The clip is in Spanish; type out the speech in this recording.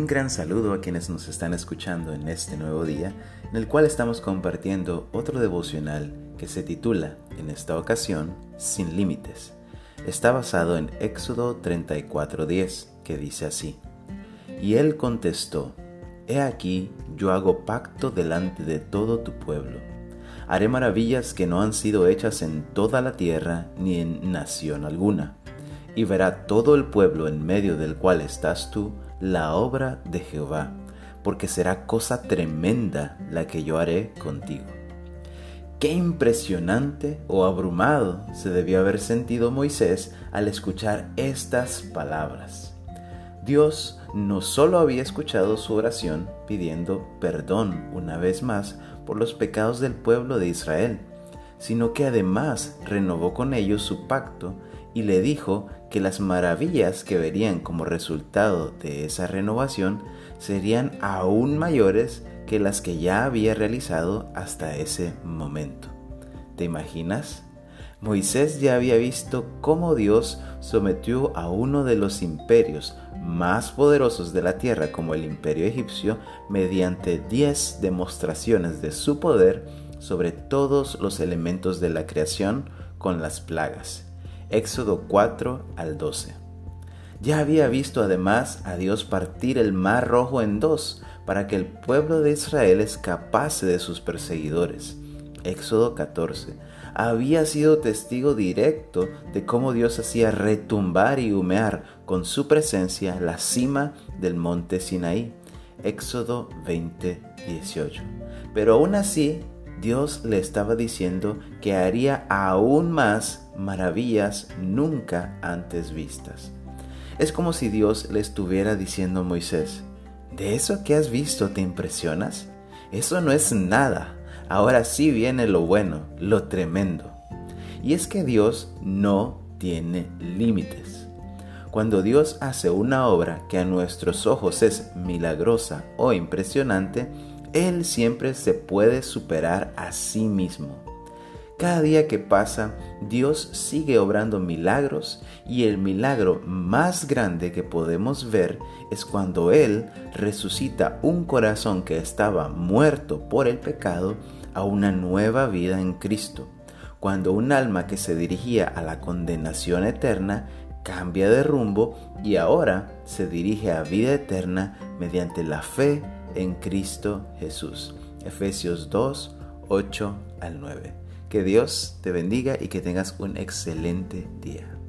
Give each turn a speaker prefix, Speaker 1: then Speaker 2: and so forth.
Speaker 1: Un gran saludo a quienes nos están escuchando en este nuevo día, en el cual estamos compartiendo otro devocional que se titula, en esta ocasión, Sin Límites. Está basado en Éxodo 34:10, que dice así, Y él contestó, He aquí, yo hago pacto delante de todo tu pueblo. Haré maravillas que no han sido hechas en toda la tierra ni en nación alguna. Y verá todo el pueblo en medio del cual estás tú, la obra de Jehová, porque será cosa tremenda la que yo haré contigo. Qué impresionante o abrumado se debió haber sentido Moisés al escuchar estas palabras. Dios no solo había escuchado su oración pidiendo perdón una vez más por los pecados del pueblo de Israel, sino que además renovó con ellos su pacto y le dijo que las maravillas que verían como resultado de esa renovación serían aún mayores que las que ya había realizado hasta ese momento. ¿Te imaginas? Moisés ya había visto cómo Dios sometió a uno de los imperios más poderosos de la tierra como el imperio egipcio mediante diez demostraciones de su poder sobre todos los elementos de la creación con las plagas. Éxodo 4 al 12. Ya había visto además a Dios partir el mar rojo en dos para que el pueblo de Israel escapase de sus perseguidores. Éxodo 14. Había sido testigo directo de cómo Dios hacía retumbar y humear con su presencia la cima del monte Sinaí. Éxodo 20, 18. Pero aún así, Dios le estaba diciendo que haría aún más maravillas nunca antes vistas. Es como si Dios le estuviera diciendo a Moisés, ¿de eso que has visto te impresionas? Eso no es nada. Ahora sí viene lo bueno, lo tremendo. Y es que Dios no tiene límites. Cuando Dios hace una obra que a nuestros ojos es milagrosa o impresionante, Él siempre se puede superar a sí mismo. Cada día que pasa, Dios sigue obrando milagros y el milagro más grande que podemos ver es cuando Él resucita un corazón que estaba muerto por el pecado a una nueva vida en Cristo. Cuando un alma que se dirigía a la condenación eterna cambia de rumbo y ahora se dirige a vida eterna mediante la fe en Cristo Jesús. Efesios 2, 8 al 9. Que Dios te bendiga y que tengas un excelente día.